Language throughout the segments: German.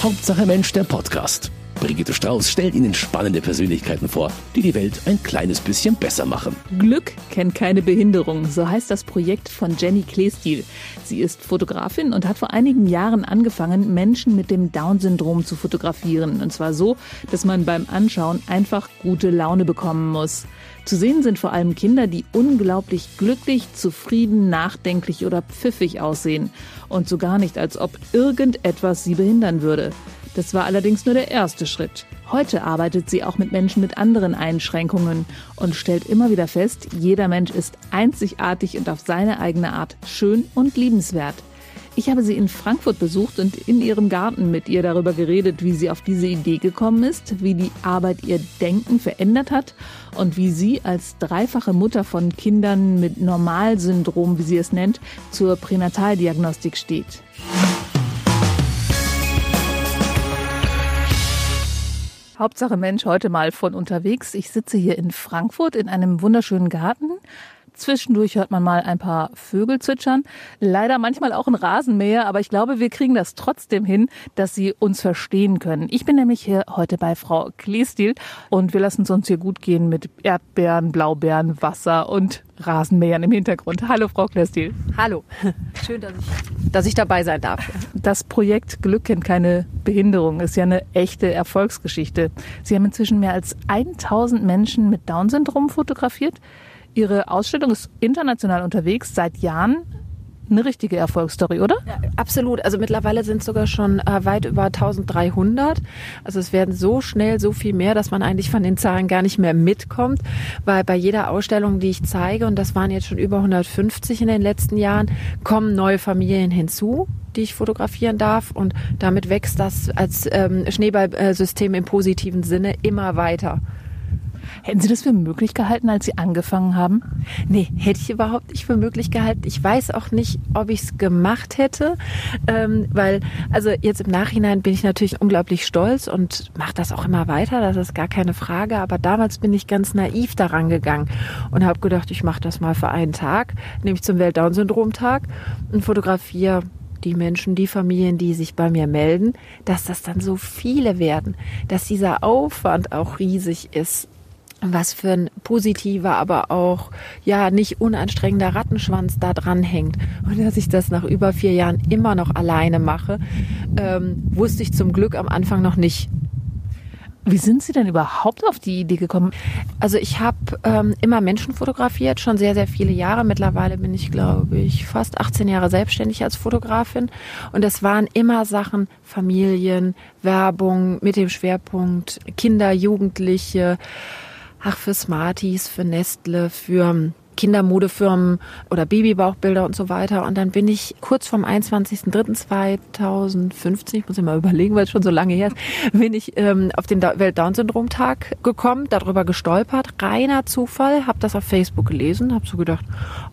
Hauptsache Mensch, der Podcast. Brigitte Strauß stellt Ihnen spannende Persönlichkeiten vor, die die Welt ein kleines bisschen besser machen. Glück kennt keine Behinderung, so heißt das Projekt von Jenny Kleestil. Sie ist Fotografin und hat vor einigen Jahren angefangen, Menschen mit dem Down-Syndrom zu fotografieren. Und zwar so, dass man beim Anschauen einfach gute Laune bekommen muss. Zu sehen sind vor allem Kinder, die unglaublich glücklich, zufrieden, nachdenklich oder pfiffig aussehen. Und so gar nicht, als ob irgendetwas sie behindern würde. Das war allerdings nur der erste Schritt. Heute arbeitet sie auch mit Menschen mit anderen Einschränkungen und stellt immer wieder fest, jeder Mensch ist einzigartig und auf seine eigene Art schön und liebenswert. Ich habe sie in Frankfurt besucht und in ihrem Garten mit ihr darüber geredet, wie sie auf diese Idee gekommen ist, wie die Arbeit ihr Denken verändert hat und wie sie als dreifache Mutter von Kindern mit Normalsyndrom, wie sie es nennt, zur Pränataldiagnostik steht. Hauptsache Mensch heute mal von unterwegs. Ich sitze hier in Frankfurt in einem wunderschönen Garten. Zwischendurch hört man mal ein paar Vögel zwitschern. Leider manchmal auch ein Rasenmäher, aber ich glaube, wir kriegen das trotzdem hin, dass Sie uns verstehen können. Ich bin nämlich hier heute bei Frau Kleestil und wir lassen es uns hier gut gehen mit Erdbeeren, Blaubeeren, Wasser und Rasenmähern im Hintergrund. Hallo, Frau Kleestil. Hallo. Schön, dass ich, dass ich dabei sein darf. Das Projekt Glück kennt keine Behinderung ist ja eine echte Erfolgsgeschichte. Sie haben inzwischen mehr als 1000 Menschen mit Down-Syndrom fotografiert. Ihre Ausstellung ist international unterwegs seit Jahren. Eine richtige Erfolgsstory, oder? Ja, absolut. Also mittlerweile sind es sogar schon äh, weit über 1300. Also es werden so schnell so viel mehr, dass man eigentlich von den Zahlen gar nicht mehr mitkommt, weil bei jeder Ausstellung, die ich zeige, und das waren jetzt schon über 150 in den letzten Jahren, kommen neue Familien hinzu die ich fotografieren darf und damit wächst das als ähm, Schneeballsystem im positiven Sinne immer weiter. Hätten Sie das für möglich gehalten, als Sie angefangen haben? Nee, hätte ich überhaupt nicht für möglich gehalten. Ich weiß auch nicht, ob ich es gemacht hätte, ähm, weil, also jetzt im Nachhinein bin ich natürlich unglaublich stolz und mache das auch immer weiter, das ist gar keine Frage. Aber damals bin ich ganz naiv daran gegangen und habe gedacht, ich mache das mal für einen Tag, nämlich zum Welt-Down-Syndrom-Tag und fotografiere die Menschen, die Familien, die sich bei mir melden, dass das dann so viele werden, dass dieser Aufwand auch riesig ist was für ein positiver, aber auch ja nicht unanstrengender Rattenschwanz da dran hängt. Und dass ich das nach über vier Jahren immer noch alleine mache, ähm, wusste ich zum Glück am Anfang noch nicht. Wie sind Sie denn überhaupt auf die Idee gekommen? Also ich habe ähm, immer Menschen fotografiert, schon sehr, sehr viele Jahre. Mittlerweile bin ich, glaube ich, fast 18 Jahre selbstständig als Fotografin. Und es waren immer Sachen, Familien, Werbung mit dem Schwerpunkt Kinder, Jugendliche, ach, für Smarties, für Nestle, für Kindermodefirmen oder Babybauchbilder und so weiter. Und dann bin ich kurz vom 21.03.2015, ich muss immer überlegen, weil es schon so lange her ist, bin ich ähm, auf den Welt-Down-Syndrom-Tag gekommen, darüber gestolpert, reiner Zufall, habe das auf Facebook gelesen, habe so gedacht,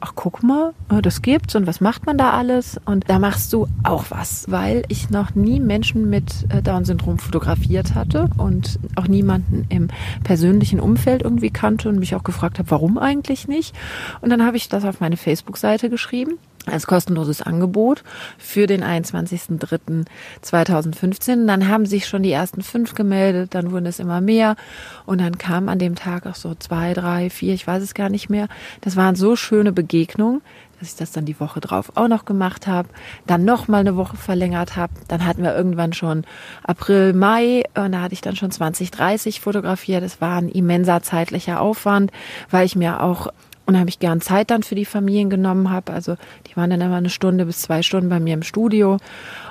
ach guck mal, äh, das gibt's und was macht man da alles? Und da machst du auch was, weil ich noch nie Menschen mit äh, Down-Syndrom fotografiert hatte und auch niemanden im persönlichen Umfeld irgendwie kannte und mich auch gefragt habe, warum eigentlich nicht? Und dann habe ich das auf meine Facebook-Seite geschrieben als kostenloses Angebot für den 21.03.2015. Dann haben sich schon die ersten fünf gemeldet, dann wurden es immer mehr und dann kamen an dem Tag auch so zwei, drei, vier, ich weiß es gar nicht mehr. Das waren so schöne Begegnungen, dass ich das dann die Woche drauf auch noch gemacht habe, dann noch mal eine Woche verlängert habe. Dann hatten wir irgendwann schon April, Mai und da hatte ich dann schon 20, 30 fotografiert. Das war ein immenser zeitlicher Aufwand, weil ich mir auch unheimlich gern Zeit dann für die Familien genommen habe. Also die waren dann immer eine Stunde bis zwei Stunden bei mir im Studio.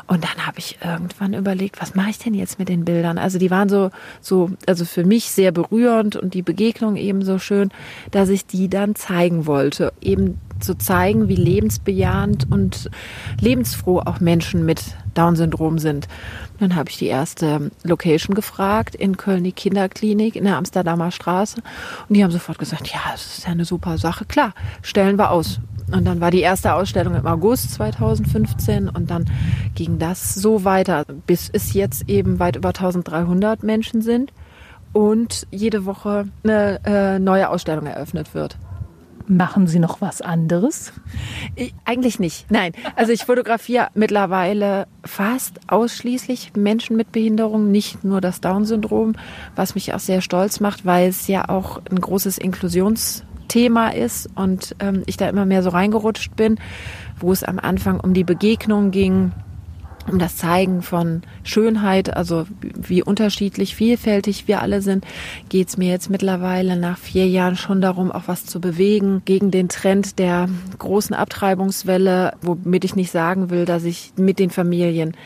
Und dann habe ich irgendwann überlegt, was mache ich denn jetzt mit den Bildern? Also die waren so, so, also für mich sehr berührend und die Begegnung eben so schön, dass ich die dann zeigen wollte. Eben zu zeigen, wie lebensbejahend und lebensfroh auch Menschen mit Down-Syndrom sind. Dann habe ich die erste Location gefragt in Köln, die Kinderklinik in der Amsterdamer Straße. Und die haben sofort gesagt, ja, das ist ja eine super Sache. Klar, stellen wir aus. Und dann war die erste Ausstellung im August 2015 und dann ging das so weiter, bis es jetzt eben weit über 1300 Menschen sind und jede Woche eine äh, neue Ausstellung eröffnet wird. Machen Sie noch was anderes? Ich, eigentlich nicht. Nein. Also ich fotografiere mittlerweile fast ausschließlich Menschen mit Behinderung, nicht nur das Down-Syndrom, was mich auch sehr stolz macht, weil es ja auch ein großes Inklusionsthema ist und ähm, ich da immer mehr so reingerutscht bin, wo es am Anfang um die Begegnung ging, um das Zeigen von Schönheit, also wie unterschiedlich, vielfältig wir alle sind, geht es mir jetzt mittlerweile nach vier Jahren schon darum, auch was zu bewegen gegen den Trend der großen Abtreibungswelle, womit ich nicht sagen will, dass ich mit den Familien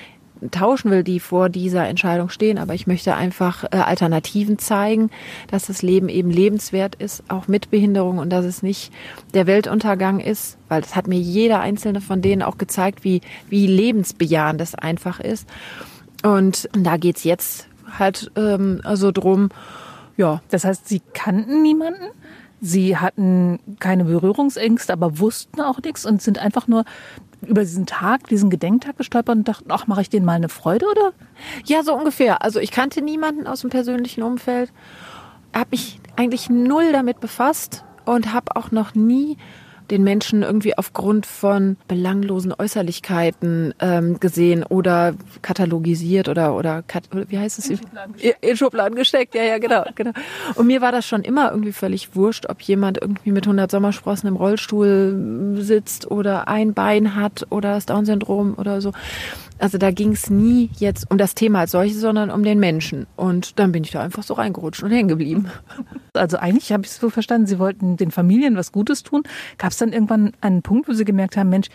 tauschen will, die vor dieser Entscheidung stehen, aber ich möchte einfach äh, Alternativen zeigen, dass das Leben eben lebenswert ist, auch mit Behinderung und dass es nicht der Weltuntergang ist, weil das hat mir jeder einzelne von denen auch gezeigt, wie, wie lebensbejahend das einfach ist. Und da geht's jetzt halt ähm, also drum, ja. Das heißt, Sie kannten niemanden? Sie hatten keine Berührungsängste, aber wussten auch nichts und sind einfach nur über diesen Tag, diesen Gedenktag gestolpert und dachten, ach, mache ich denen mal eine Freude, oder? Ja, so ungefähr. Also ich kannte niemanden aus dem persönlichen Umfeld, habe mich eigentlich null damit befasst und habe auch noch nie den Menschen irgendwie aufgrund von belanglosen Äußerlichkeiten ähm, gesehen oder katalogisiert oder oder wie heißt es? In Schubladen, in Schubladen gesteckt. Ja, ja, genau, genau. Und mir war das schon immer irgendwie völlig wurscht, ob jemand irgendwie mit 100 Sommersprossen im Rollstuhl sitzt oder ein Bein hat oder das Down-Syndrom oder so. Also da ging es nie jetzt um das Thema als solches, sondern um den Menschen. Und dann bin ich da einfach so reingerutscht und hängen geblieben. Also eigentlich habe ich es so verstanden, Sie wollten den Familien was Gutes tun. Gab es dann irgendwann einen Punkt, wo Sie gemerkt haben, Mensch,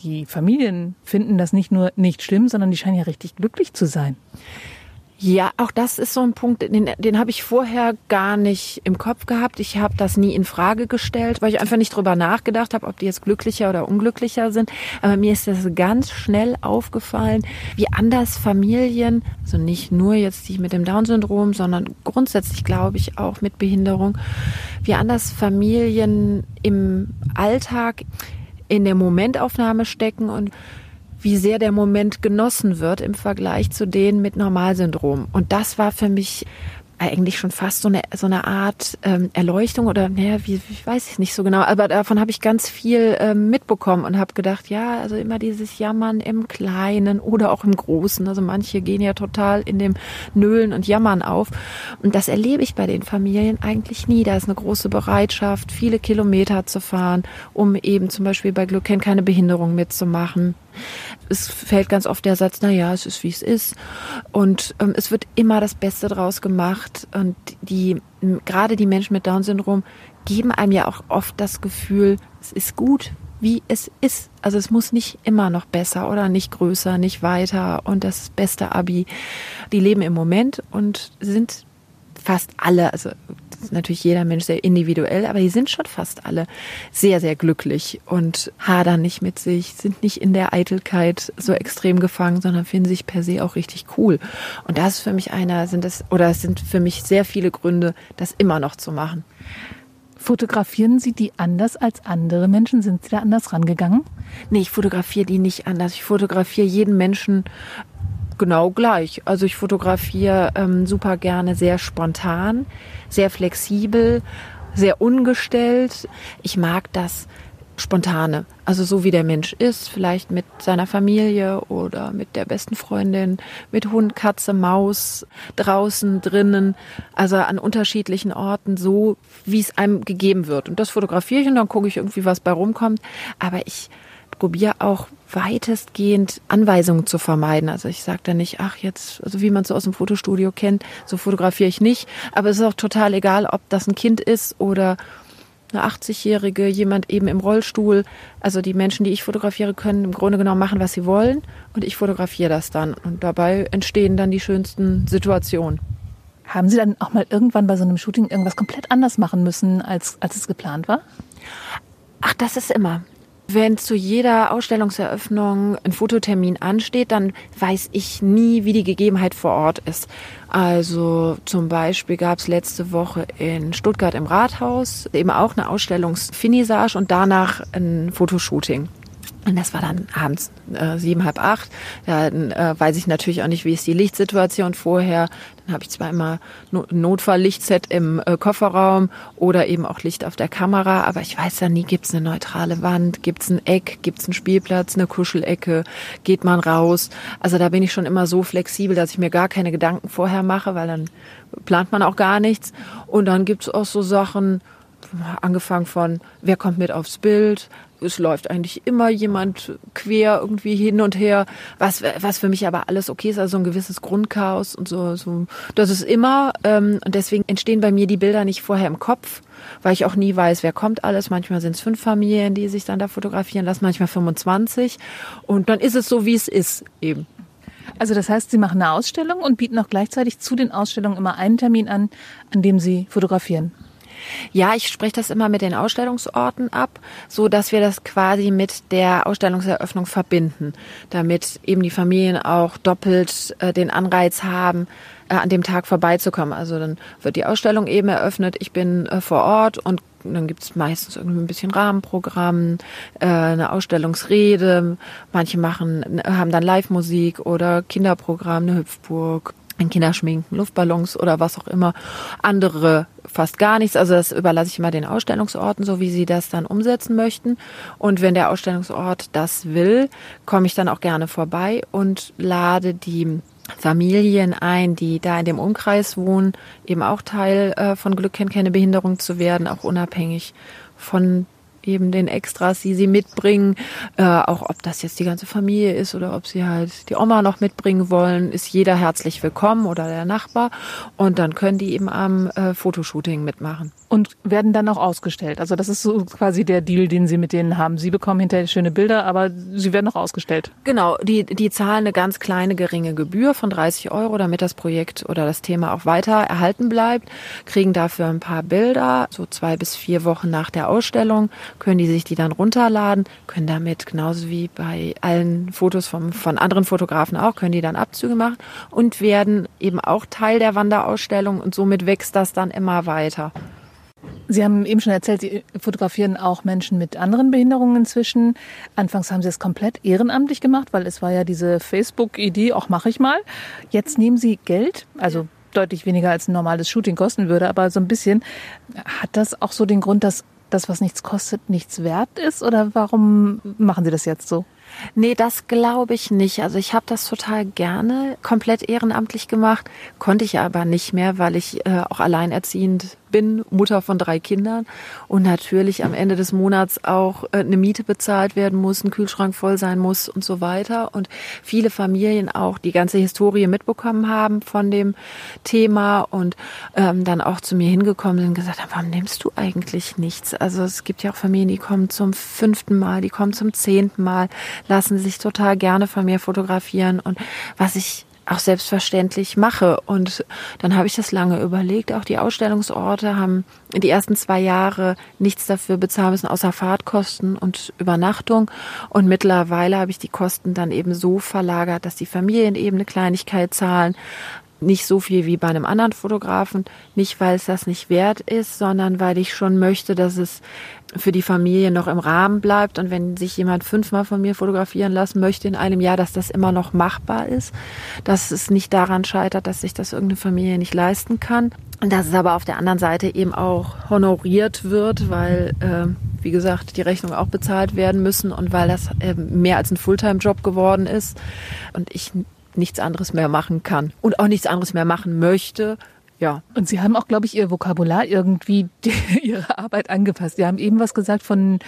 die Familien finden das nicht nur nicht schlimm, sondern die scheinen ja richtig glücklich zu sein. Ja, auch das ist so ein Punkt, den, den habe ich vorher gar nicht im Kopf gehabt. Ich habe das nie in Frage gestellt, weil ich einfach nicht drüber nachgedacht habe, ob die jetzt glücklicher oder unglücklicher sind. Aber mir ist das ganz schnell aufgefallen, wie anders Familien, also nicht nur jetzt die mit dem Down-Syndrom, sondern grundsätzlich glaube ich auch mit Behinderung, wie anders Familien im Alltag in der Momentaufnahme stecken und wie sehr der Moment genossen wird im Vergleich zu denen mit Normalsyndrom. Und das war für mich eigentlich schon fast so eine, so eine Art ähm, Erleuchtung oder naja, wie, wie weiß ich nicht so genau, aber davon habe ich ganz viel ähm, mitbekommen und habe gedacht, ja, also immer dieses Jammern im Kleinen oder auch im Großen. Also manche gehen ja total in dem Nölen und Jammern auf. Und das erlebe ich bei den Familien eigentlich nie. Da ist eine große Bereitschaft, viele Kilometer zu fahren, um eben zum Beispiel bei Glucken keine Behinderung mitzumachen es fällt ganz oft der Satz, na ja, es ist wie es ist. Und ähm, es wird immer das Beste draus gemacht. Und die, gerade die Menschen mit Down-Syndrom geben einem ja auch oft das Gefühl, es ist gut, wie es ist. Also es muss nicht immer noch besser oder nicht größer, nicht weiter und das beste Abi. Die leben im Moment und sind fast alle, also natürlich jeder Mensch sehr individuell, aber die sind schon fast alle sehr, sehr glücklich und hadern nicht mit sich, sind nicht in der Eitelkeit so extrem gefangen, sondern finden sich per se auch richtig cool. Und das ist für mich einer, sind das, oder es sind für mich sehr viele Gründe, das immer noch zu machen. Fotografieren Sie die anders als andere Menschen? Sind Sie da anders rangegangen? Nee, ich fotografiere die nicht anders. Ich fotografiere jeden Menschen genau gleich. Also ich fotografiere ähm, super gerne sehr spontan, sehr flexibel, sehr ungestellt. Ich mag das Spontane. Also so wie der Mensch ist, vielleicht mit seiner Familie oder mit der besten Freundin, mit Hund, Katze, Maus, draußen, drinnen, also an unterschiedlichen Orten, so wie es einem gegeben wird. Und das fotografiere ich und dann gucke ich irgendwie, was bei rumkommt. Aber ich probiere auch weitestgehend Anweisungen zu vermeiden. Also ich sage da nicht, ach jetzt, also wie man es so aus dem Fotostudio kennt, so fotografiere ich nicht. Aber es ist auch total egal, ob das ein Kind ist oder eine 80-Jährige, jemand eben im Rollstuhl. Also die Menschen, die ich fotografiere, können im Grunde genommen machen, was sie wollen. Und ich fotografiere das dann. Und dabei entstehen dann die schönsten Situationen. Haben Sie dann auch mal irgendwann bei so einem Shooting irgendwas komplett anders machen müssen, als, als es geplant war? Ach, das ist immer. Wenn zu jeder Ausstellungseröffnung ein Fototermin ansteht, dann weiß ich nie, wie die Gegebenheit vor Ort ist. Also zum Beispiel gab es letzte Woche in Stuttgart im Rathaus eben auch eine Ausstellungsfinissage und danach ein Fotoshooting. Und das war dann abends äh, sieben, halb acht. Dann äh, weiß ich natürlich auch nicht, wie ist die Lichtsituation vorher. Dann habe ich zwar immer no Notfalllichtset im äh, Kofferraum oder eben auch Licht auf der Kamera, aber ich weiß ja nie, gibt's eine neutrale Wand, gibt's ein Eck, gibt's einen Spielplatz, eine Kuschelecke, geht man raus. Also da bin ich schon immer so flexibel, dass ich mir gar keine Gedanken vorher mache, weil dann plant man auch gar nichts. Und dann gibt's auch so Sachen, angefangen von, wer kommt mit aufs Bild, es läuft eigentlich immer jemand quer irgendwie hin und her, was, was für mich aber alles okay ist, also so ein gewisses Grundchaos und so, so das ist immer, ähm, und deswegen entstehen bei mir die Bilder nicht vorher im Kopf, weil ich auch nie weiß, wer kommt alles. Manchmal sind es fünf Familien, die sich dann da fotografieren lassen, manchmal 25 und dann ist es so, wie es ist eben. Also das heißt, Sie machen eine Ausstellung und bieten auch gleichzeitig zu den Ausstellungen immer einen Termin an, an dem Sie fotografieren. Ja, ich spreche das immer mit den Ausstellungsorten ab, so dass wir das quasi mit der Ausstellungseröffnung verbinden, damit eben die Familien auch doppelt äh, den Anreiz haben, äh, an dem Tag vorbeizukommen. Also dann wird die Ausstellung eben eröffnet, ich bin äh, vor Ort und dann gibt's meistens irgendwie ein bisschen Rahmenprogramm, äh, eine Ausstellungsrede, manche machen, haben dann Live-Musik oder Kinderprogramm, eine Hüpfburg ein Kinderschminken, Luftballons oder was auch immer. Andere fast gar nichts. Also das überlasse ich immer den Ausstellungsorten, so wie sie das dann umsetzen möchten. Und wenn der Ausstellungsort das will, komme ich dann auch gerne vorbei und lade die Familien ein, die da in dem Umkreis wohnen, eben auch Teil äh, von Glück kennt keine Behinderung zu werden, auch unabhängig von eben den Extras, die sie mitbringen. Äh, auch ob das jetzt die ganze Familie ist oder ob sie halt die Oma noch mitbringen wollen, ist jeder herzlich willkommen oder der Nachbar. Und dann können die eben am äh, Fotoshooting mitmachen. Und werden dann auch ausgestellt. Also das ist so quasi der Deal, den Sie mit denen haben. Sie bekommen hinterher schöne Bilder, aber sie werden auch ausgestellt. Genau, die, die zahlen eine ganz kleine, geringe Gebühr von 30 Euro, damit das Projekt oder das Thema auch weiter erhalten bleibt, kriegen dafür ein paar Bilder, so zwei bis vier Wochen nach der Ausstellung, können die sich die dann runterladen, können damit genauso wie bei allen Fotos vom, von anderen Fotografen auch, können die dann Abzüge machen und werden eben auch Teil der Wanderausstellung und somit wächst das dann immer weiter. Sie haben eben schon erzählt, Sie fotografieren auch Menschen mit anderen Behinderungen inzwischen. Anfangs haben Sie es komplett ehrenamtlich gemacht, weil es war ja diese Facebook-Idee, auch mache ich mal. Jetzt nehmen Sie Geld, also deutlich weniger als ein normales Shooting kosten würde, aber so ein bisschen. Hat das auch so den Grund, dass das, was nichts kostet, nichts wert ist? Oder warum machen Sie das jetzt so? Nee, das glaube ich nicht. Also ich habe das total gerne komplett ehrenamtlich gemacht, konnte ich aber nicht mehr, weil ich äh, auch alleinerziehend bin, Mutter von drei Kindern und natürlich am Ende des Monats auch äh, eine Miete bezahlt werden muss, ein Kühlschrank voll sein muss und so weiter. Und viele Familien auch die ganze Historie mitbekommen haben von dem Thema und ähm, dann auch zu mir hingekommen sind und gesagt haben, warum nimmst du eigentlich nichts? Also es gibt ja auch Familien, die kommen zum fünften Mal, die kommen zum zehnten Mal, lassen sich total gerne von mir fotografieren und was ich auch selbstverständlich mache. Und dann habe ich das lange überlegt. Auch die Ausstellungsorte haben die ersten zwei Jahre nichts dafür bezahlen müssen, außer Fahrtkosten und Übernachtung. Und mittlerweile habe ich die Kosten dann eben so verlagert, dass die Familien eben eine Kleinigkeit zahlen. Nicht so viel wie bei einem anderen Fotografen. Nicht, weil es das nicht wert ist, sondern weil ich schon möchte, dass es für die Familie noch im Rahmen bleibt und wenn sich jemand fünfmal von mir fotografieren lassen möchte in einem Jahr, dass das immer noch machbar ist, dass es nicht daran scheitert, dass sich das irgendeine Familie nicht leisten kann. Und dass es aber auf der anderen Seite eben auch honoriert wird, weil, äh, wie gesagt, die Rechnungen auch bezahlt werden müssen und weil das äh, mehr als ein Fulltime-Job geworden ist und ich nichts anderes mehr machen kann und auch nichts anderes mehr machen möchte, ja. Und Sie haben auch, glaube ich, Ihr Vokabular irgendwie die, Ihre Arbeit angepasst. Sie haben eben was gesagt von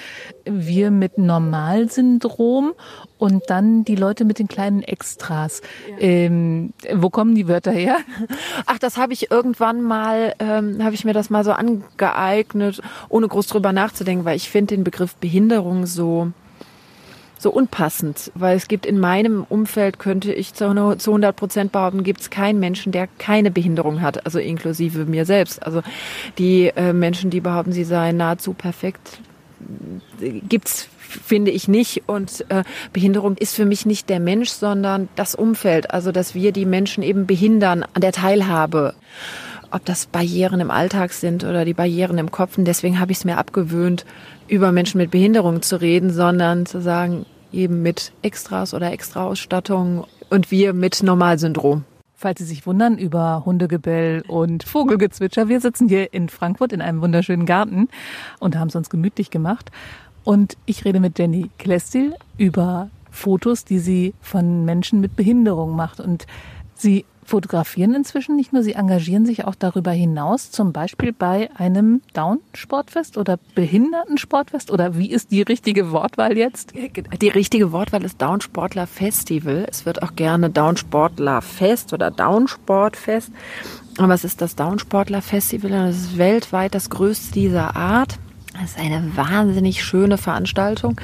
wir mit Normalsyndrom und dann die Leute mit den kleinen Extras. Ja. Ähm, wo kommen die Wörter her? Ach, das habe ich irgendwann mal, ähm, habe ich mir das mal so angeeignet, ohne groß drüber nachzudenken, weil ich finde den Begriff Behinderung so so unpassend, weil es gibt in meinem Umfeld, könnte ich zu 100 Prozent behaupten, gibt es keinen Menschen, der keine Behinderung hat, also inklusive mir selbst. Also die äh, Menschen, die behaupten, sie seien nahezu perfekt, gibt's finde ich nicht. Und äh, Behinderung ist für mich nicht der Mensch, sondern das Umfeld. Also dass wir die Menschen eben behindern an der Teilhabe ob das Barrieren im Alltag sind oder die Barrieren im Kopf. Und deswegen habe ich es mir abgewöhnt, über Menschen mit Behinderung zu reden, sondern zu sagen, eben mit Extras oder Extraausstattung und wir mit Normalsyndrom. Falls Sie sich wundern über Hundegebell und Vogelgezwitscher, wir sitzen hier in Frankfurt in einem wunderschönen Garten und haben es uns gemütlich gemacht. Und ich rede mit Jenny Klestil über Fotos, die sie von Menschen mit Behinderung macht. Und sie fotografieren inzwischen nicht nur, sie engagieren sich auch darüber hinaus, zum Beispiel bei einem Down-Sportfest oder Behindertensportfest oder wie ist die richtige Wortwahl jetzt? Die richtige Wortwahl ist Down-Sportler-Festival. Es wird auch gerne Down-Sportler-Fest oder Down-Sportfest. Aber es ist das Down-Sportler-Festival und es ist weltweit das größte dieser Art. Es ist eine wahnsinnig schöne Veranstaltung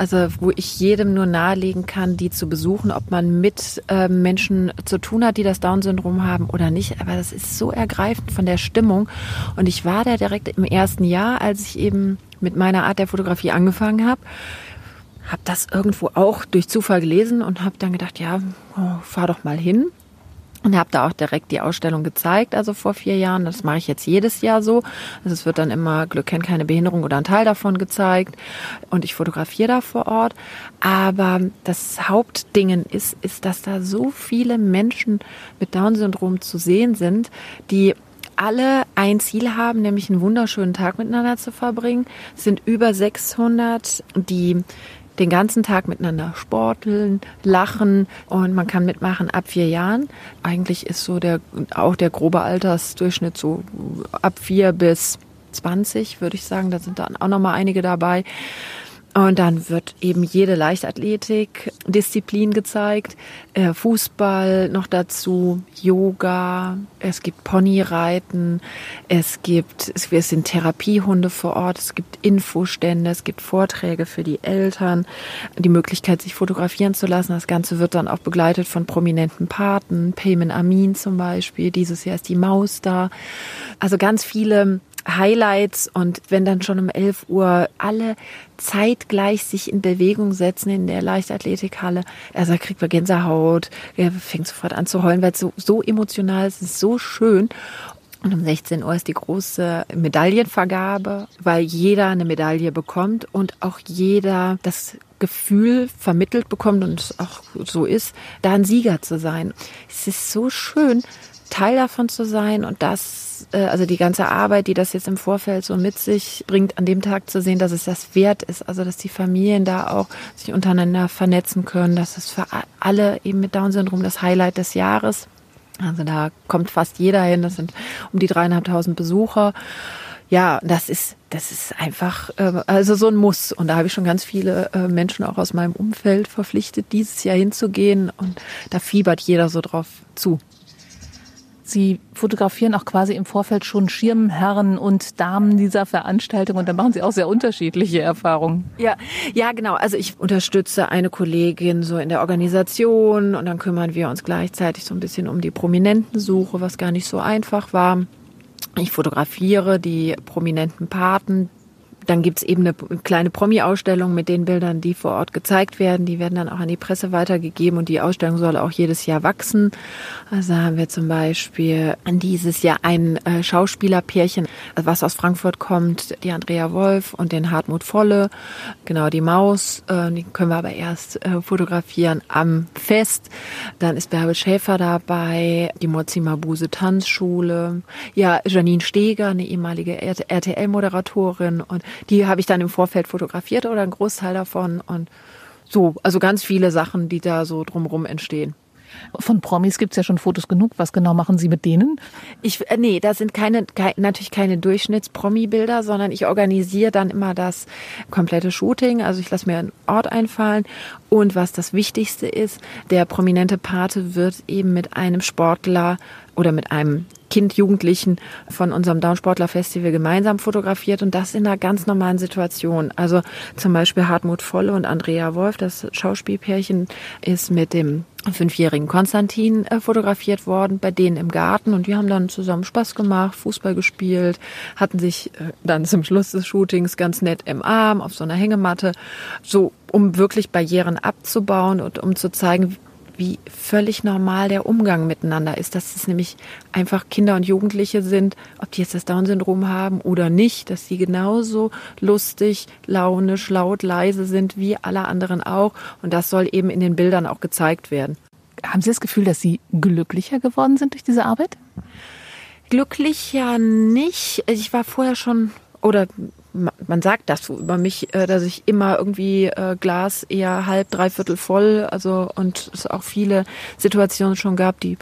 also wo ich jedem nur nahelegen kann, die zu besuchen, ob man mit äh, Menschen zu tun hat, die das Down-Syndrom haben oder nicht. Aber das ist so ergreifend von der Stimmung. Und ich war da direkt im ersten Jahr, als ich eben mit meiner Art der Fotografie angefangen habe habe das irgendwo auch durch Zufall gelesen und habe dann gedacht, ja, oh, fahr doch mal hin. Und habe da auch direkt die Ausstellung gezeigt, also vor vier Jahren. Das mache ich jetzt jedes Jahr so. Also es wird dann immer Glück kennt keine Behinderung oder ein Teil davon gezeigt. Und ich fotografiere da vor Ort. Aber das Hauptdingen ist, ist, dass da so viele Menschen mit Down-Syndrom zu sehen sind, die alle ein Ziel haben, nämlich einen wunderschönen Tag miteinander zu verbringen. Es sind über 600, die den ganzen Tag miteinander sporteln, lachen und man kann mitmachen ab vier Jahren. Eigentlich ist so der, auch der grobe Altersdurchschnitt so ab vier bis 20, würde ich sagen. Da sind dann auch noch mal einige dabei. Und dann wird eben jede Leichtathletik-Disziplin gezeigt, äh, Fußball noch dazu, Yoga, es gibt Ponyreiten, es gibt, es sind Therapiehunde vor Ort, es gibt Infostände, es gibt Vorträge für die Eltern, die Möglichkeit, sich fotografieren zu lassen. Das Ganze wird dann auch begleitet von prominenten Paten, Payman Amin zum Beispiel, dieses Jahr ist die Maus da. Also ganz viele Highlights und wenn dann schon um 11 Uhr alle zeitgleich sich in Bewegung setzen in der Leichtathletikhalle, also kriegt man Gänsehaut, er fängt sofort an zu heulen, weil es so, so emotional ist, es ist so schön. Und um 16 Uhr ist die große Medaillenvergabe, weil jeder eine Medaille bekommt und auch jeder das Gefühl vermittelt bekommt und es auch so ist, da ein Sieger zu sein. Es ist so schön, Teil davon zu sein und das, äh, also die ganze Arbeit, die das jetzt im Vorfeld so mit sich bringt, an dem Tag zu sehen, dass es das wert ist, also dass die Familien da auch sich untereinander vernetzen können, dass es für alle eben mit Down-Syndrom das Highlight des Jahres. Also da kommt fast jeder hin, das sind um die dreieinhalbtausend Besucher. Ja, das ist, das ist einfach, äh, also so ein Muss. Und da habe ich schon ganz viele äh, Menschen auch aus meinem Umfeld verpflichtet, dieses Jahr hinzugehen. Und da fiebert jeder so drauf zu. Sie fotografieren auch quasi im Vorfeld schon Schirmherren und Damen dieser Veranstaltung und da machen Sie auch sehr unterschiedliche Erfahrungen. Ja, ja, genau. Also ich unterstütze eine Kollegin so in der Organisation und dann kümmern wir uns gleichzeitig so ein bisschen um die Prominentensuche, was gar nicht so einfach war. Ich fotografiere die prominenten Paten, dann gibt's eben eine kleine Promi-Ausstellung mit den Bildern, die vor Ort gezeigt werden. Die werden dann auch an die Presse weitergegeben und die Ausstellung soll auch jedes Jahr wachsen. Also haben wir zum Beispiel dieses Jahr ein äh, Schauspielerpärchen, was aus Frankfurt kommt, die Andrea Wolf und den Hartmut Volle. Genau, die Maus, äh, die können wir aber erst äh, fotografieren am Fest. Dann ist Bärbel Schäfer dabei, die Mozima Buse Tanzschule. Ja, Janine Steger, eine ehemalige RTL-Moderatorin und die habe ich dann im Vorfeld fotografiert oder ein Großteil davon und so, also ganz viele Sachen, die da so drumherum entstehen. Von Promis gibt's ja schon Fotos genug. Was genau machen Sie mit denen? Ich, äh, nee, da sind keine, keine natürlich keine Durchschnitts-Promi-Bilder, sondern ich organisiere dann immer das komplette Shooting. Also ich lasse mir einen Ort einfallen. Und was das Wichtigste ist, der prominente Pate wird eben mit einem Sportler oder mit einem Kind, Jugendlichen von unserem Downsportler Festival gemeinsam fotografiert und das in einer ganz normalen Situation. Also zum Beispiel Hartmut Volle und Andrea Wolf, das Schauspielpärchen, ist mit dem fünfjährigen Konstantin äh, fotografiert worden, bei denen im Garten und die haben dann zusammen Spaß gemacht, Fußball gespielt, hatten sich äh, dann zum Schluss des Shootings ganz nett im Arm auf so einer Hängematte, so um wirklich Barrieren abzubauen und um zu zeigen, wie völlig normal der Umgang miteinander ist, dass es nämlich einfach Kinder und Jugendliche sind, ob die jetzt das Down-Syndrom haben oder nicht, dass sie genauso lustig, launisch, laut, leise sind wie alle anderen auch. Und das soll eben in den Bildern auch gezeigt werden. Haben Sie das Gefühl, dass Sie glücklicher geworden sind durch diese Arbeit? Glücklich ja nicht. Ich war vorher schon oder man sagt das so über mich, äh, dass ich immer irgendwie äh, Glas eher halb, dreiviertel voll, also und es auch viele Situationen schon gab, die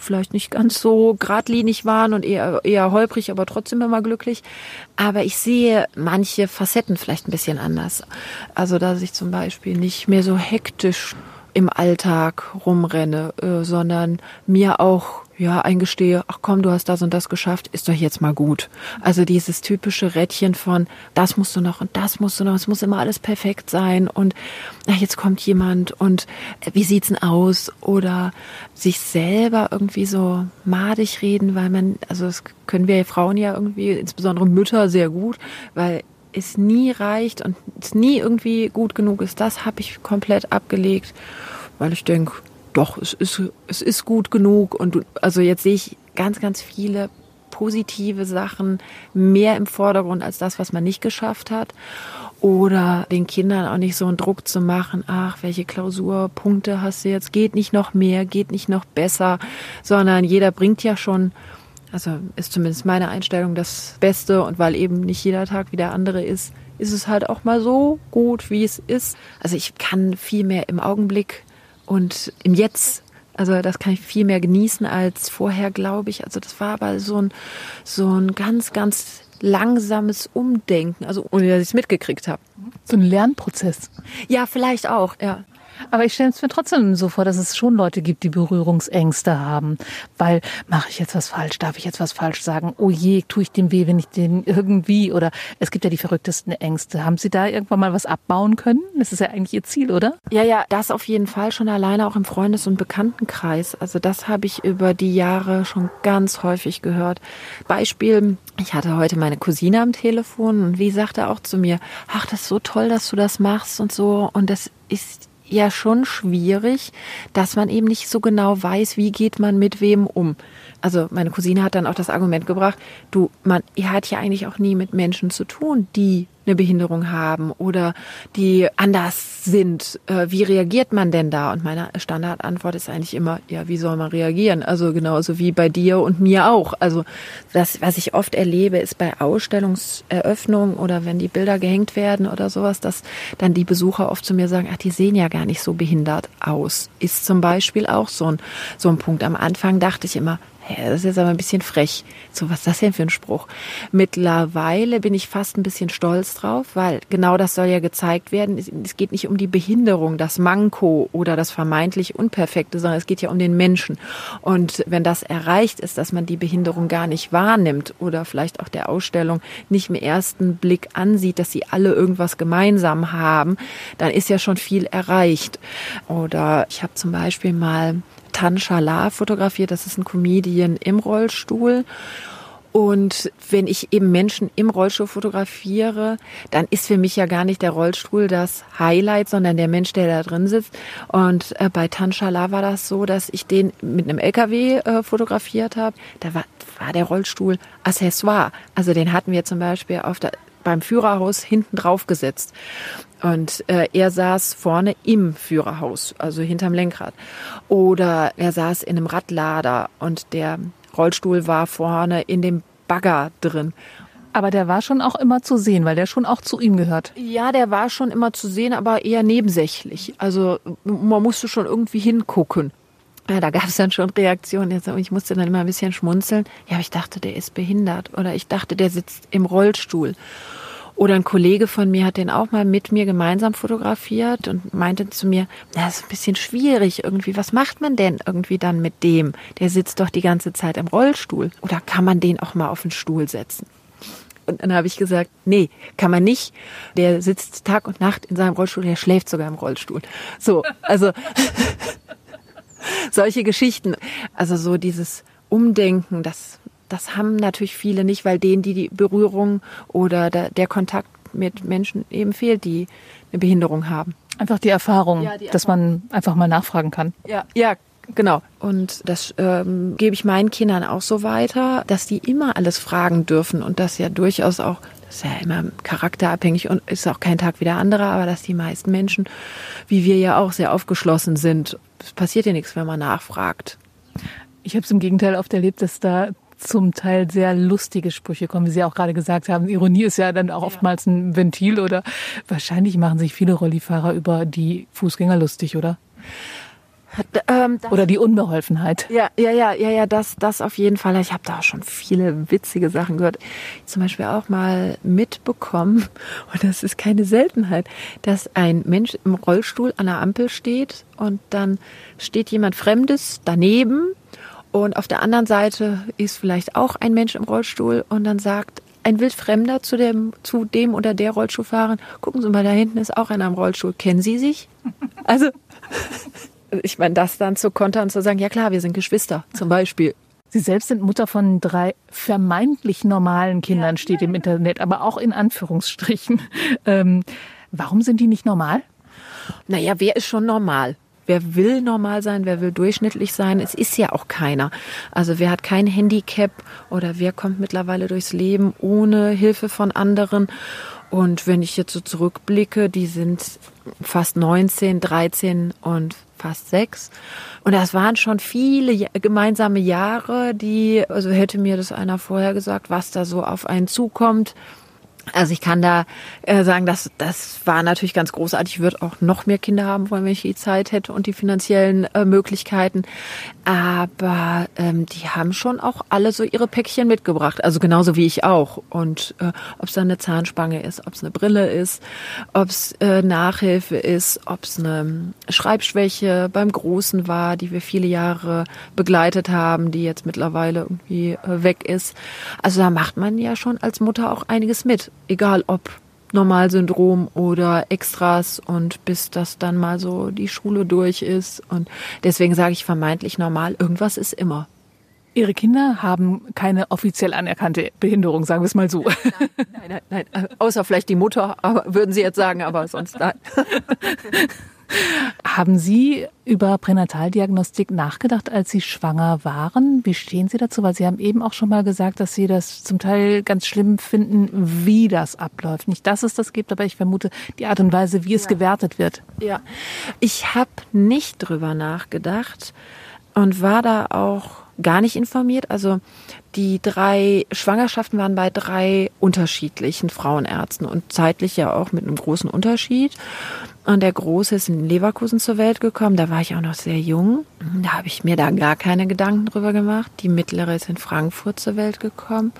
vielleicht nicht ganz so geradlinig waren und eher, eher holprig, aber trotzdem immer glücklich. Aber ich sehe manche Facetten vielleicht ein bisschen anders. Also, dass ich zum Beispiel nicht mehr so hektisch im Alltag rumrenne, äh, sondern mir auch ja, eingestehe, ach komm, du hast das und das geschafft, ist doch jetzt mal gut. Also dieses typische Rädchen von, das musst du noch und das musst du noch, es muss immer alles perfekt sein und ach, jetzt kommt jemand und äh, wie sieht's denn aus? Oder sich selber irgendwie so madig reden, weil man, also das können wir Frauen ja irgendwie, insbesondere Mütter, sehr gut, weil es nie reicht und es nie irgendwie gut genug ist, das habe ich komplett abgelegt, weil ich denke, doch, es ist, es ist gut genug. Und also jetzt sehe ich ganz, ganz viele positive Sachen mehr im Vordergrund als das, was man nicht geschafft hat. Oder den Kindern auch nicht so einen Druck zu machen, ach, welche Klausurpunkte hast du jetzt? Geht nicht noch mehr, geht nicht noch besser, sondern jeder bringt ja schon, also ist zumindest meine Einstellung das Beste und weil eben nicht jeder Tag wie der andere ist, ist es halt auch mal so gut, wie es ist. Also ich kann viel mehr im Augenblick und im Jetzt. Also das kann ich viel mehr genießen als vorher, glaube ich. Also das war aber so ein, so ein ganz, ganz langsames Umdenken, also ohne dass ich es mitgekriegt habe. So ein Lernprozess. Ja, vielleicht auch, ja. Aber ich stelle es mir trotzdem so vor, dass es schon Leute gibt, die Berührungsängste haben. Weil, mache ich jetzt was falsch? Darf ich jetzt was falsch sagen? Oh je, tue ich dem weh, wenn ich den irgendwie? Oder es gibt ja die verrücktesten Ängste. Haben Sie da irgendwann mal was abbauen können? Das ist ja eigentlich Ihr Ziel, oder? Ja, ja, das auf jeden Fall schon alleine auch im Freundes- und Bekanntenkreis. Also das habe ich über die Jahre schon ganz häufig gehört. Beispiel, ich hatte heute meine Cousine am Telefon und wie sagte auch zu mir, ach, das ist so toll, dass du das machst und so. Und das ist ja schon schwierig, dass man eben nicht so genau weiß, wie geht man mit wem um. Also meine Cousine hat dann auch das Argument gebracht, du, man er hat ja eigentlich auch nie mit Menschen zu tun, die eine Behinderung haben oder die anders sind. Äh, wie reagiert man denn da? Und meine Standardantwort ist eigentlich immer, ja, wie soll man reagieren? Also genauso wie bei dir und mir auch. Also das, was ich oft erlebe, ist bei Ausstellungseröffnungen oder wenn die Bilder gehängt werden oder sowas, dass dann die Besucher oft zu mir sagen, ach, die sehen ja gar nicht so behindert aus. Ist zum Beispiel auch so ein, so ein Punkt. Am Anfang dachte ich immer, das ist jetzt aber ein bisschen frech. So, was ist das denn für ein Spruch? Mittlerweile bin ich fast ein bisschen stolz drauf, weil genau das soll ja gezeigt werden. Es geht nicht um die Behinderung, das Manko oder das vermeintlich Unperfekte, sondern es geht ja um den Menschen. Und wenn das erreicht ist, dass man die Behinderung gar nicht wahrnimmt oder vielleicht auch der Ausstellung nicht im ersten Blick ansieht, dass sie alle irgendwas gemeinsam haben, dann ist ja schon viel erreicht. Oder ich habe zum Beispiel mal Tanshala fotografiert. Das ist ein Comedian im Rollstuhl. Und wenn ich eben Menschen im Rollstuhl fotografiere, dann ist für mich ja gar nicht der Rollstuhl das Highlight, sondern der Mensch, der da drin sitzt. Und äh, bei Tanshala war das so, dass ich den mit einem LKW äh, fotografiert habe. Da war, war der Rollstuhl Accessoire. Also den hatten wir zum Beispiel auf der, beim Führerhaus hinten drauf gesetzt. Und äh, er saß vorne im Führerhaus, also hinterm Lenkrad. Oder er saß in einem Radlader und der Rollstuhl war vorne in dem Bagger drin. Aber der war schon auch immer zu sehen, weil der schon auch zu ihm gehört. Ja, der war schon immer zu sehen, aber eher nebensächlich. Also man musste schon irgendwie hingucken. Ja, da gab es dann schon Reaktionen. Ich musste dann immer ein bisschen schmunzeln. Ja, ich dachte, der ist behindert. Oder ich dachte, der sitzt im Rollstuhl. Oder ein Kollege von mir hat den auch mal mit mir gemeinsam fotografiert und meinte zu mir, na, das ist ein bisschen schwierig irgendwie. Was macht man denn irgendwie dann mit dem? Der sitzt doch die ganze Zeit im Rollstuhl. Oder kann man den auch mal auf den Stuhl setzen? Und dann habe ich gesagt, nee, kann man nicht. Der sitzt Tag und Nacht in seinem Rollstuhl, der schläft sogar im Rollstuhl. So, also solche Geschichten. Also so dieses Umdenken, das das haben natürlich viele nicht, weil denen die, die Berührung oder der, der Kontakt mit Menschen eben fehlt, die eine Behinderung haben. Einfach die Erfahrung, Ja, die dass man einfach mal nachfragen kann. Ja, ja, genau. Und das ähm, gebe ich meinen Kindern auch so weiter, dass die immer alles fragen dürfen und das ja durchaus auch, das ist ja immer charakterabhängig und ist auch kein Tag wie der andere, aber dass die meisten Menschen, wie wir ja auch, sehr aufgeschlossen sind. Es passiert ja nichts, wenn man nachfragt. Ich habe es im Gegenteil oft erlebt, dass da zum Teil sehr lustige Sprüche kommen, wie Sie auch gerade gesagt haben. Ironie ist ja dann auch oftmals ein Ventil oder wahrscheinlich machen sich viele Rollifahrer über die Fußgänger lustig, oder? Ähm, Oder die Unbeholfenheit. Ja, ja, ja, ja, ja, das, das auf jeden Fall. Ich habe da auch schon viele witzige Sachen gehört. Zum Beispiel auch mal mitbekommen, und das ist keine Seltenheit, dass ein Mensch im Rollstuhl an der Ampel steht und dann steht jemand Fremdes daneben und auf der anderen Seite ist vielleicht auch ein Mensch im Rollstuhl und dann sagt ein Wildfremder zu dem, zu dem oder der Rollstuhlfahrerin, gucken Sie mal, da hinten ist auch einer im Rollstuhl. Kennen Sie sich? Also, ich meine, das dann zu kontern und zu sagen, ja klar, wir sind Geschwister zum Beispiel. Sie selbst sind Mutter von drei vermeintlich normalen Kindern, steht im Internet, aber auch in Anführungsstrichen. Ähm, warum sind die nicht normal? Naja, wer ist schon normal? Wer will normal sein? Wer will durchschnittlich sein? Es ist ja auch keiner. Also wer hat kein Handicap oder wer kommt mittlerweile durchs Leben ohne Hilfe von anderen? Und wenn ich jetzt so zurückblicke, die sind fast 19, 13 und fast sechs. Und das waren schon viele gemeinsame Jahre, die, also hätte mir das einer vorher gesagt, was da so auf einen zukommt. Also ich kann da äh, sagen, dass das war natürlich ganz großartig. Ich würde auch noch mehr Kinder haben wollen, wenn ich die Zeit hätte und die finanziellen äh, Möglichkeiten. Aber ähm, die haben schon auch alle so ihre Päckchen mitgebracht. Also genauso wie ich auch. Und äh, ob es dann eine Zahnspange ist, ob es eine Brille ist, ob es äh, Nachhilfe ist, ob es eine Schreibschwäche beim Großen war, die wir viele Jahre begleitet haben, die jetzt mittlerweile irgendwie äh, weg ist. Also da macht man ja schon als Mutter auch einiges mit. Egal ob Normalsyndrom oder Extras und bis das dann mal so die Schule durch ist. Und deswegen sage ich vermeintlich normal, irgendwas ist immer. Ihre Kinder haben keine offiziell anerkannte Behinderung, sagen wir es mal so. Nein, nein, nein. äh, Außer vielleicht die Mutter, aber, würden Sie jetzt sagen, aber sonst nein. Haben Sie über Pränataldiagnostik nachgedacht, als Sie schwanger waren? Wie stehen Sie dazu? Weil Sie haben eben auch schon mal gesagt, dass Sie das zum Teil ganz schlimm finden, wie das abläuft. Nicht, dass es das gibt, aber ich vermute die Art und Weise, wie es gewertet wird. Ja, ich habe nicht drüber nachgedacht und war da auch gar nicht informiert. Also die drei Schwangerschaften waren bei drei unterschiedlichen Frauenärzten und zeitlich ja auch mit einem großen Unterschied. Und der Große ist in Leverkusen zur Welt gekommen. Da war ich auch noch sehr jung. Da habe ich mir da gar keine Gedanken drüber gemacht. Die mittlere ist in Frankfurt zur Welt gekommen.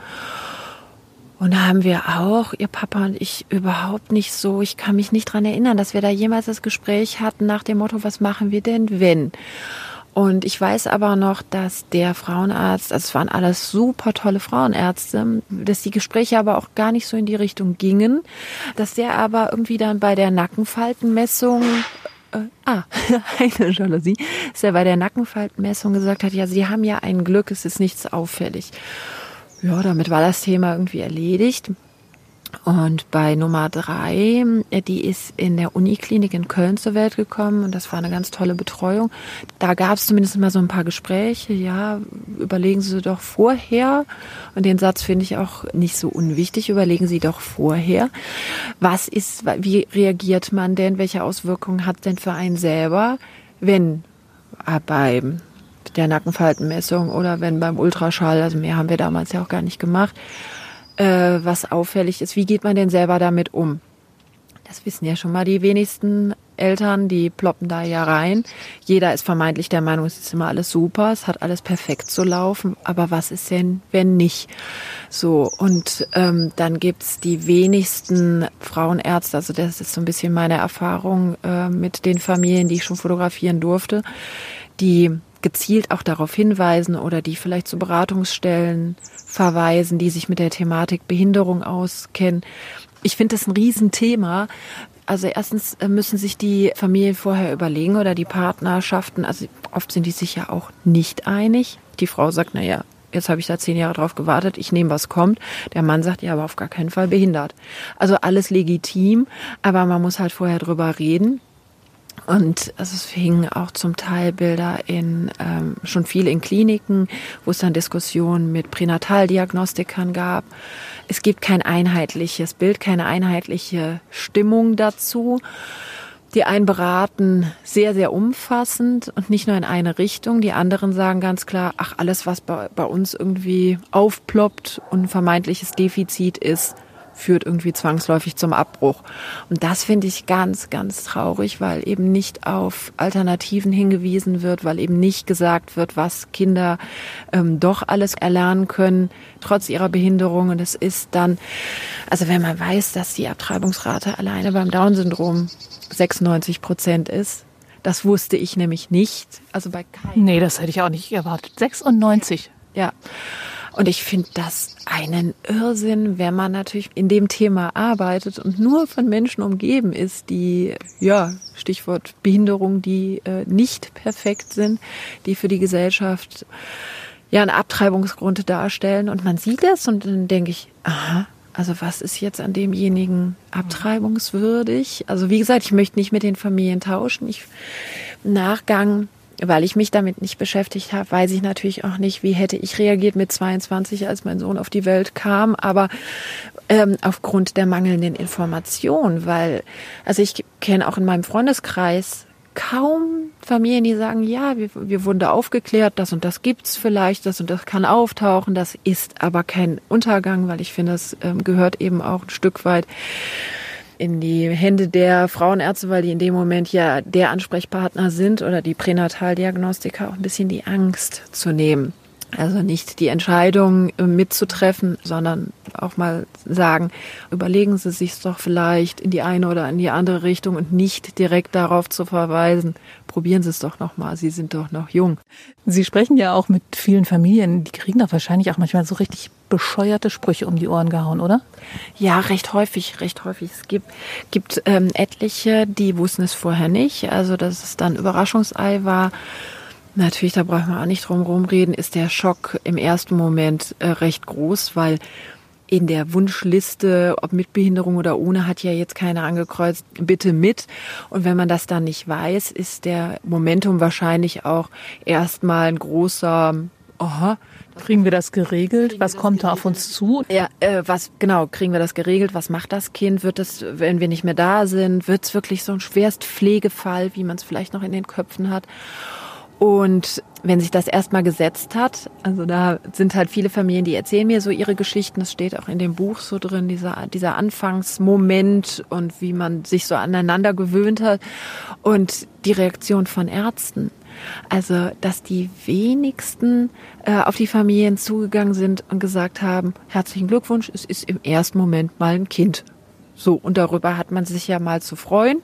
Und da haben wir auch, ihr Papa und ich, überhaupt nicht so, ich kann mich nicht dran erinnern, dass wir da jemals das Gespräch hatten nach dem Motto, was machen wir denn, wenn? Und ich weiß aber noch, dass der Frauenarzt, also es waren alles super tolle Frauenärzte, dass die Gespräche aber auch gar nicht so in die Richtung gingen, dass der aber irgendwie dann bei der Nackenfaltenmessung äh, ah, eine Jalousie, dass er bei der Nackenfaltenmessung gesagt hat, ja, Sie haben ja ein Glück, es ist nichts auffällig. Ja, damit war das Thema irgendwie erledigt. Und bei Nummer drei, äh, die ist in der Uniklinik in Köln zur Welt gekommen und das war eine ganz tolle Betreuung. Da gab es zumindest mal so ein paar Gespräche. Ja, überlegen Sie doch vorher. Und den Satz finde ich auch nicht so unwichtig. Überlegen Sie doch vorher. Was ist, wie reagiert man denn? Welche Auswirkungen hat denn für einen selber, wenn äh, beim der Nackenfaltenmessung oder wenn beim Ultraschall, also mehr haben wir damals ja auch gar nicht gemacht, äh, was auffällig ist. Wie geht man denn selber damit um? Das wissen ja schon mal die wenigsten Eltern, die ploppen da ja rein. Jeder ist vermeintlich der Meinung, es ist immer alles super, es hat alles perfekt zu laufen. Aber was ist denn, wenn nicht? So, und ähm, dann gibt's die wenigsten Frauenärzte, also das ist so ein bisschen meine Erfahrung äh, mit den Familien, die ich schon fotografieren durfte, die gezielt auch darauf hinweisen oder die vielleicht zu Beratungsstellen verweisen, die sich mit der Thematik Behinderung auskennen. Ich finde das ein Riesenthema. Also erstens äh, müssen sich die Familien vorher überlegen oder die Partnerschaften, also oft sind die sich ja auch nicht einig. Die Frau sagt, na ja, jetzt habe ich da zehn Jahre drauf gewartet, ich nehme, was kommt. Der Mann sagt, ja, aber auf gar keinen Fall behindert. Also alles legitim, aber man muss halt vorher drüber reden. Und also es hingen auch zum Teil Bilder in ähm, schon viel in Kliniken, wo es dann Diskussionen mit Pränataldiagnostikern gab. Es gibt kein einheitliches Bild, keine einheitliche Stimmung dazu. Die einen beraten sehr, sehr umfassend und nicht nur in eine Richtung. Die anderen sagen ganz klar, ach, alles, was bei, bei uns irgendwie aufploppt und ein vermeintliches Defizit ist, führt irgendwie zwangsläufig zum Abbruch. Und das finde ich ganz, ganz traurig, weil eben nicht auf Alternativen hingewiesen wird, weil eben nicht gesagt wird, was Kinder ähm, doch alles erlernen können, trotz ihrer Behinderung. Und es ist dann, also wenn man weiß, dass die Abtreibungsrate alleine beim Down-Syndrom 96 Prozent ist, das wusste ich nämlich nicht. Also bei keinem. Nee, das hätte ich auch nicht erwartet. 96. Ja. Und ich finde das einen Irrsinn, wenn man natürlich in dem Thema arbeitet und nur von Menschen umgeben ist, die, ja, Stichwort Behinderung, die äh, nicht perfekt sind, die für die Gesellschaft ja einen Abtreibungsgrund darstellen. Und man sieht das und dann denke ich, aha, also was ist jetzt an demjenigen abtreibungswürdig? Also wie gesagt, ich möchte nicht mit den Familien tauschen. Ich Nachgang weil ich mich damit nicht beschäftigt habe, weiß ich natürlich auch nicht, wie hätte ich reagiert mit 22, als mein Sohn auf die Welt kam. Aber ähm, aufgrund der mangelnden Information, weil, also ich kenne auch in meinem Freundeskreis kaum Familien, die sagen, ja, wir, wir wurden da aufgeklärt, das und das gibt's vielleicht, das und das kann auftauchen, das ist aber kein Untergang, weil ich finde, das ähm, gehört eben auch ein Stück weit in die Hände der Frauenärzte, weil die in dem Moment ja der Ansprechpartner sind oder die Pränataldiagnostiker auch ein bisschen die Angst zu nehmen. Also nicht die Entscheidung äh, mitzutreffen, sondern auch mal sagen, überlegen Sie sich doch vielleicht in die eine oder in die andere Richtung und nicht direkt darauf zu verweisen, probieren Sie es doch nochmal, Sie sind doch noch jung. Sie sprechen ja auch mit vielen Familien, die kriegen doch wahrscheinlich auch manchmal so richtig bescheuerte Sprüche um die Ohren gehauen, oder? Ja, recht häufig, recht häufig. Es gibt, gibt ähm, etliche, die wussten es vorher nicht, also dass es dann Überraschungsei war. Natürlich, da brauchen wir auch nicht drum rumreden, ist der Schock im ersten Moment äh, recht groß, weil in der Wunschliste, ob mit Behinderung oder ohne, hat ja jetzt keiner angekreuzt, bitte mit. Und wenn man das dann nicht weiß, ist der Momentum wahrscheinlich auch erstmal ein großer, aha, Kriegen wir das geregelt? Was kommt da auf uns zu? Ja, äh, was genau, kriegen wir das geregelt? Was macht das Kind? Wird es, wenn wir nicht mehr da sind, wird es wirklich so ein Schwerstpflegefall, wie man es vielleicht noch in den Köpfen hat? Und wenn sich das erstmal gesetzt hat, also da sind halt viele Familien, die erzählen mir so ihre Geschichten, das steht auch in dem Buch so drin, dieser, dieser Anfangsmoment und wie man sich so aneinander gewöhnt hat und die Reaktion von Ärzten. Also, dass die wenigsten äh, auf die Familien zugegangen sind und gesagt haben, herzlichen Glückwunsch, es ist im ersten Moment mal ein Kind. So, und darüber hat man sich ja mal zu freuen,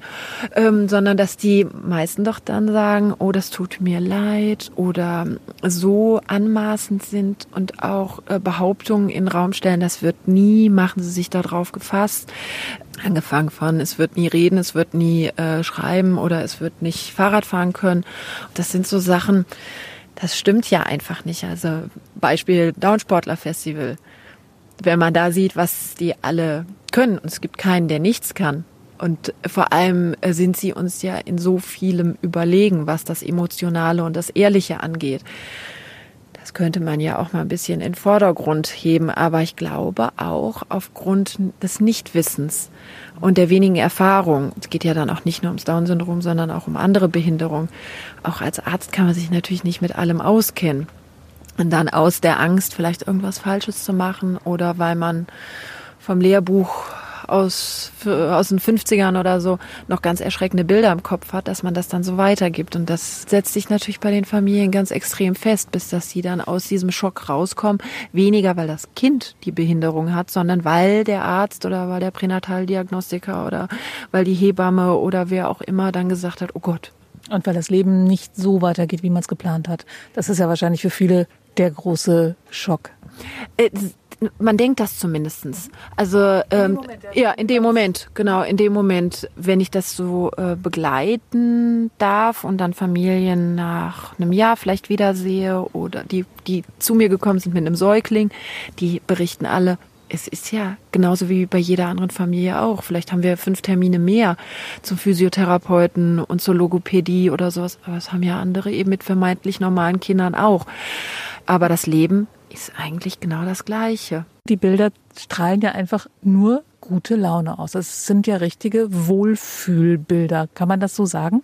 ähm, sondern dass die meisten doch dann sagen, oh, das tut mir leid oder so anmaßend sind und auch äh, Behauptungen in den Raum stellen, das wird nie, machen sie sich darauf gefasst. Angefangen von, es wird nie reden, es wird nie äh, schreiben oder es wird nicht Fahrrad fahren können. Das sind so Sachen, das stimmt ja einfach nicht. Also Beispiel Downsportler Festival wenn man da sieht, was die alle können. Und es gibt keinen, der nichts kann. Und vor allem äh, sind sie uns ja in so vielem überlegen, was das Emotionale und das Ehrliche angeht. Das könnte man ja auch mal ein bisschen in den Vordergrund heben. Aber ich glaube auch aufgrund des Nichtwissens und der wenigen Erfahrung, es geht ja dann auch nicht nur ums Down-Syndrom, sondern auch um andere Behinderungen. Auch als Arzt kann man sich natürlich nicht mit allem auskennen. Und dann aus der Angst, vielleicht irgendwas Falsches zu machen oder weil man vom Lehrbuch aus, aus den 50ern oder so noch ganz erschreckende Bilder im Kopf hat, dass man das dann so weitergibt. Und das setzt sich natürlich bei den Familien ganz extrem fest, bis dass sie dann aus diesem Schock rauskommen. Weniger, weil das Kind die Behinderung hat, sondern weil der Arzt oder weil der Pränataldiagnostiker oder weil die Hebamme oder wer auch immer dann gesagt hat, oh Gott, und weil das Leben nicht so weitergeht, wie man es geplant hat. Das ist ja wahrscheinlich für viele der große Schock. Äh, man denkt das zumindestens. Also ähm, Moment, ja. ja, in dem Moment, genau, in dem Moment, wenn ich das so äh, begleiten darf und dann Familien nach einem Jahr vielleicht wiedersehe oder die, die zu mir gekommen sind mit einem Säugling, die berichten alle, es ist ja genauso wie bei jeder anderen Familie auch. Vielleicht haben wir fünf Termine mehr zum Physiotherapeuten und zur Logopädie oder sowas. Aber es haben ja andere eben mit vermeintlich normalen Kindern auch. Aber das Leben ist eigentlich genau das Gleiche. Die Bilder strahlen ja einfach nur gute Laune aus. Es sind ja richtige Wohlfühlbilder. Kann man das so sagen?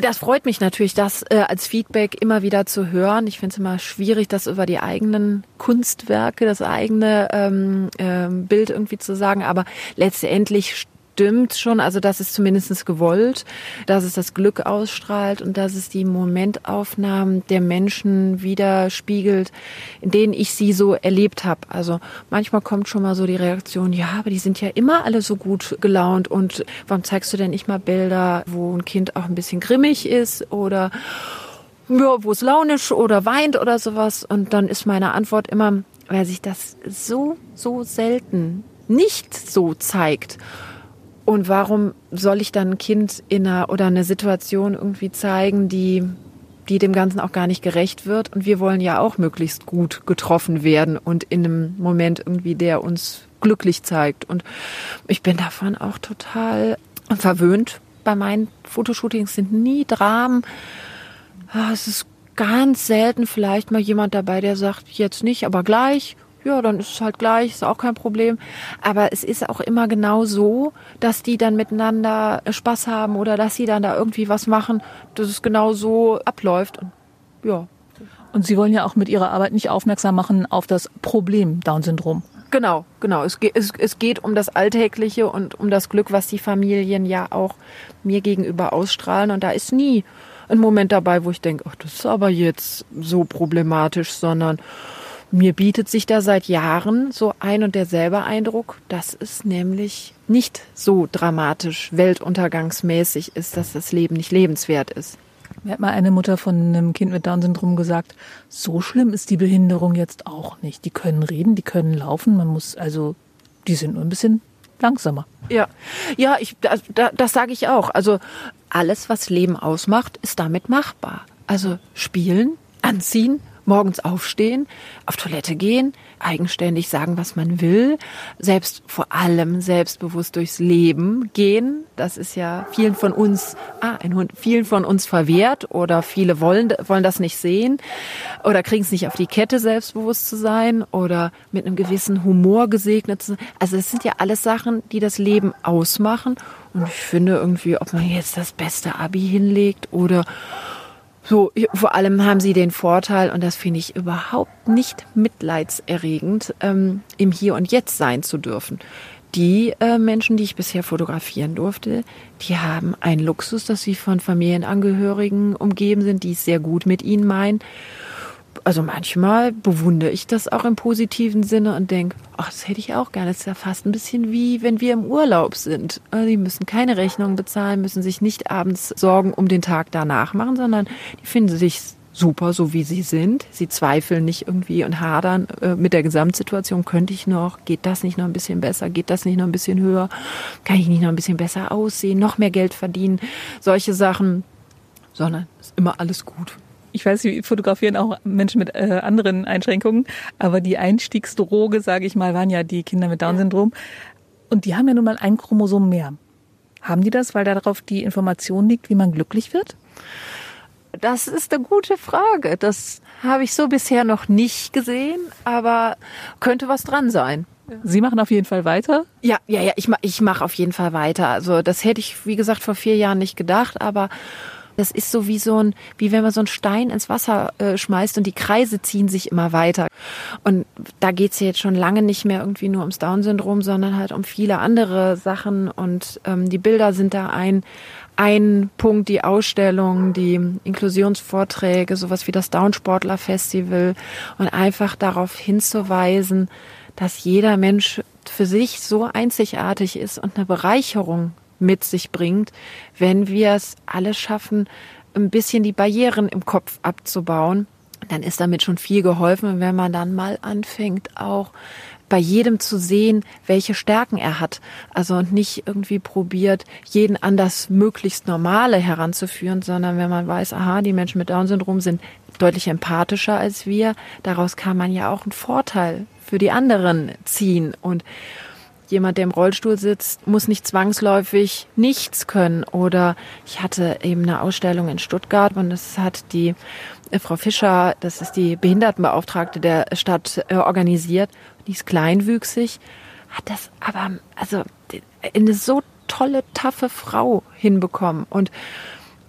Das freut mich natürlich, das äh, als Feedback immer wieder zu hören. Ich finde es immer schwierig, das über die eigenen Kunstwerke, das eigene ähm, äh, Bild irgendwie zu sagen. Aber letztendlich stimmt schon, also das ist zumindest gewollt, dass es das Glück ausstrahlt und dass es die Momentaufnahmen der Menschen widerspiegelt, in denen ich sie so erlebt habe. Also manchmal kommt schon mal so die Reaktion, ja, aber die sind ja immer alle so gut gelaunt und warum zeigst du denn nicht mal Bilder, wo ein Kind auch ein bisschen grimmig ist oder ja, wo es launisch oder weint oder sowas. Und dann ist meine Antwort immer, weil sich das so, so selten nicht so zeigt. Und warum soll ich dann ein Kind in einer oder eine Situation irgendwie zeigen, die, die dem Ganzen auch gar nicht gerecht wird? Und wir wollen ja auch möglichst gut getroffen werden und in einem Moment irgendwie, der uns glücklich zeigt. Und ich bin davon auch total verwöhnt. Bei meinen Fotoshootings sind nie Dramen. Ah, es ist ganz selten vielleicht mal jemand dabei, der sagt, jetzt nicht, aber gleich ja, dann ist es halt gleich, ist auch kein Problem. Aber es ist auch immer genau so, dass die dann miteinander Spaß haben oder dass sie dann da irgendwie was machen, dass es genau so abläuft. Und, ja. Und Sie wollen ja auch mit Ihrer Arbeit nicht aufmerksam machen auf das Problem Down-Syndrom. Genau, genau. Es geht, es, es geht um das Alltägliche und um das Glück, was die Familien ja auch mir gegenüber ausstrahlen. Und da ist nie ein Moment dabei, wo ich denke, ach, das ist aber jetzt so problematisch, sondern mir bietet sich da seit Jahren so ein und derselbe Eindruck, dass es nämlich nicht so dramatisch weltuntergangsmäßig ist, dass das Leben nicht lebenswert ist. Mir hat mal eine Mutter von einem Kind mit Down-Syndrom gesagt, so schlimm ist die Behinderung jetzt auch nicht. Die können reden, die können laufen, man muss also, die sind nur ein bisschen langsamer. Ja, ja, ich, das, das sage ich auch. Also alles, was Leben ausmacht, ist damit machbar. Also spielen, anziehen, morgens aufstehen, auf Toilette gehen, eigenständig sagen, was man will, selbst vor allem selbstbewusst durchs Leben gehen. Das ist ja vielen von uns, ah, ein Hund, vielen von uns verwehrt oder viele wollen, wollen das nicht sehen oder kriegen es nicht auf die Kette, selbstbewusst zu sein oder mit einem gewissen Humor gesegnet zu sein. Also es sind ja alles Sachen, die das Leben ausmachen. Und ich finde irgendwie, ob man jetzt das beste Abi hinlegt oder so, vor allem haben sie den Vorteil, und das finde ich überhaupt nicht mitleidserregend, ähm, im Hier und Jetzt sein zu dürfen. Die äh, Menschen, die ich bisher fotografieren durfte, die haben einen Luxus, dass sie von Familienangehörigen umgeben sind, die es sehr gut mit ihnen meinen also manchmal bewundere ich das auch im positiven Sinne und denke, ach, das hätte ich auch gerne. Das ist ja fast ein bisschen wie, wenn wir im Urlaub sind. Also die müssen keine Rechnungen bezahlen, müssen sich nicht abends Sorgen um den Tag danach machen, sondern die finden sich super, so wie sie sind. Sie zweifeln nicht irgendwie und hadern äh, mit der Gesamtsituation. Könnte ich noch? Geht das nicht noch ein bisschen besser? Geht das nicht noch ein bisschen höher? Kann ich nicht noch ein bisschen besser aussehen? Noch mehr Geld verdienen? Solche Sachen. Sondern ist immer alles gut ich weiß, Sie fotografieren auch Menschen mit äh, anderen Einschränkungen, aber die Einstiegsdroge, sage ich mal, waren ja die Kinder mit Down-Syndrom. Und die haben ja nun mal ein Chromosom mehr. Haben die das, weil darauf die Information liegt, wie man glücklich wird? Das ist eine gute Frage. Das habe ich so bisher noch nicht gesehen, aber könnte was dran sein. Sie machen auf jeden Fall weiter? Ja, ja, ja, ich, ich mache auf jeden Fall weiter. Also das hätte ich, wie gesagt, vor vier Jahren nicht gedacht, aber das ist so wie so ein, wie wenn man so einen Stein ins Wasser äh, schmeißt und die Kreise ziehen sich immer weiter. Und da geht's jetzt schon lange nicht mehr irgendwie nur ums Down-Syndrom, sondern halt um viele andere Sachen. Und ähm, die Bilder sind da ein, ein Punkt, die Ausstellung, die Inklusionsvorträge, sowas wie das Down-Sportler-Festival und einfach darauf hinzuweisen, dass jeder Mensch für sich so einzigartig ist und eine Bereicherung mit sich bringt, wenn wir es alle schaffen, ein bisschen die Barrieren im Kopf abzubauen, dann ist damit schon viel geholfen. Und wenn man dann mal anfängt, auch bei jedem zu sehen, welche Stärken er hat. Also und nicht irgendwie probiert, jeden an das möglichst Normale heranzuführen, sondern wenn man weiß, aha, die Menschen mit Down-Syndrom sind deutlich empathischer als wir, daraus kann man ja auch einen Vorteil für die anderen ziehen. Und jemand, der im Rollstuhl sitzt, muss nicht zwangsläufig nichts können. Oder ich hatte eben eine Ausstellung in Stuttgart und das hat die äh, Frau Fischer, das ist die Behindertenbeauftragte der Stadt, äh, organisiert. Die ist kleinwüchsig, hat das aber also eine so tolle, taffe Frau hinbekommen. Und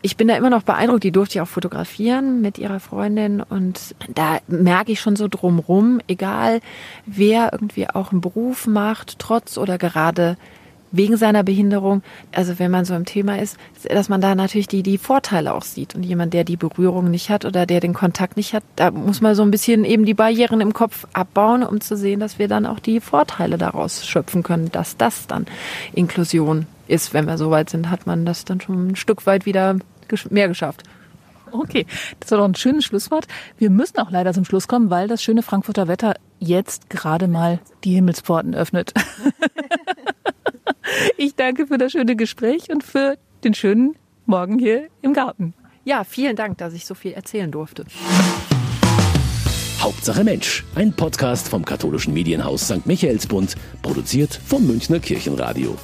ich bin da immer noch beeindruckt. Die durfte ich auch fotografieren mit ihrer Freundin und da merke ich schon so drumrum, egal wer irgendwie auch einen Beruf macht, trotz oder gerade wegen seiner Behinderung, also wenn man so im Thema ist, dass man da natürlich die, die Vorteile auch sieht. Und jemand, der die Berührung nicht hat oder der den Kontakt nicht hat, da muss man so ein bisschen eben die Barrieren im Kopf abbauen, um zu sehen, dass wir dann auch die Vorteile daraus schöpfen können, dass das dann Inklusion ist. Wenn wir so weit sind, hat man das dann schon ein Stück weit wieder mehr geschafft. Okay, das war doch ein schönes Schlusswort. Wir müssen auch leider zum Schluss kommen, weil das schöne Frankfurter Wetter jetzt gerade mal die Himmelspforten öffnet. ich danke für das schöne Gespräch und für den schönen Morgen hier im Garten. Ja, vielen Dank, dass ich so viel erzählen durfte. Hauptsache Mensch, ein Podcast vom katholischen Medienhaus St. Michaelsbund, produziert vom Münchner Kirchenradio.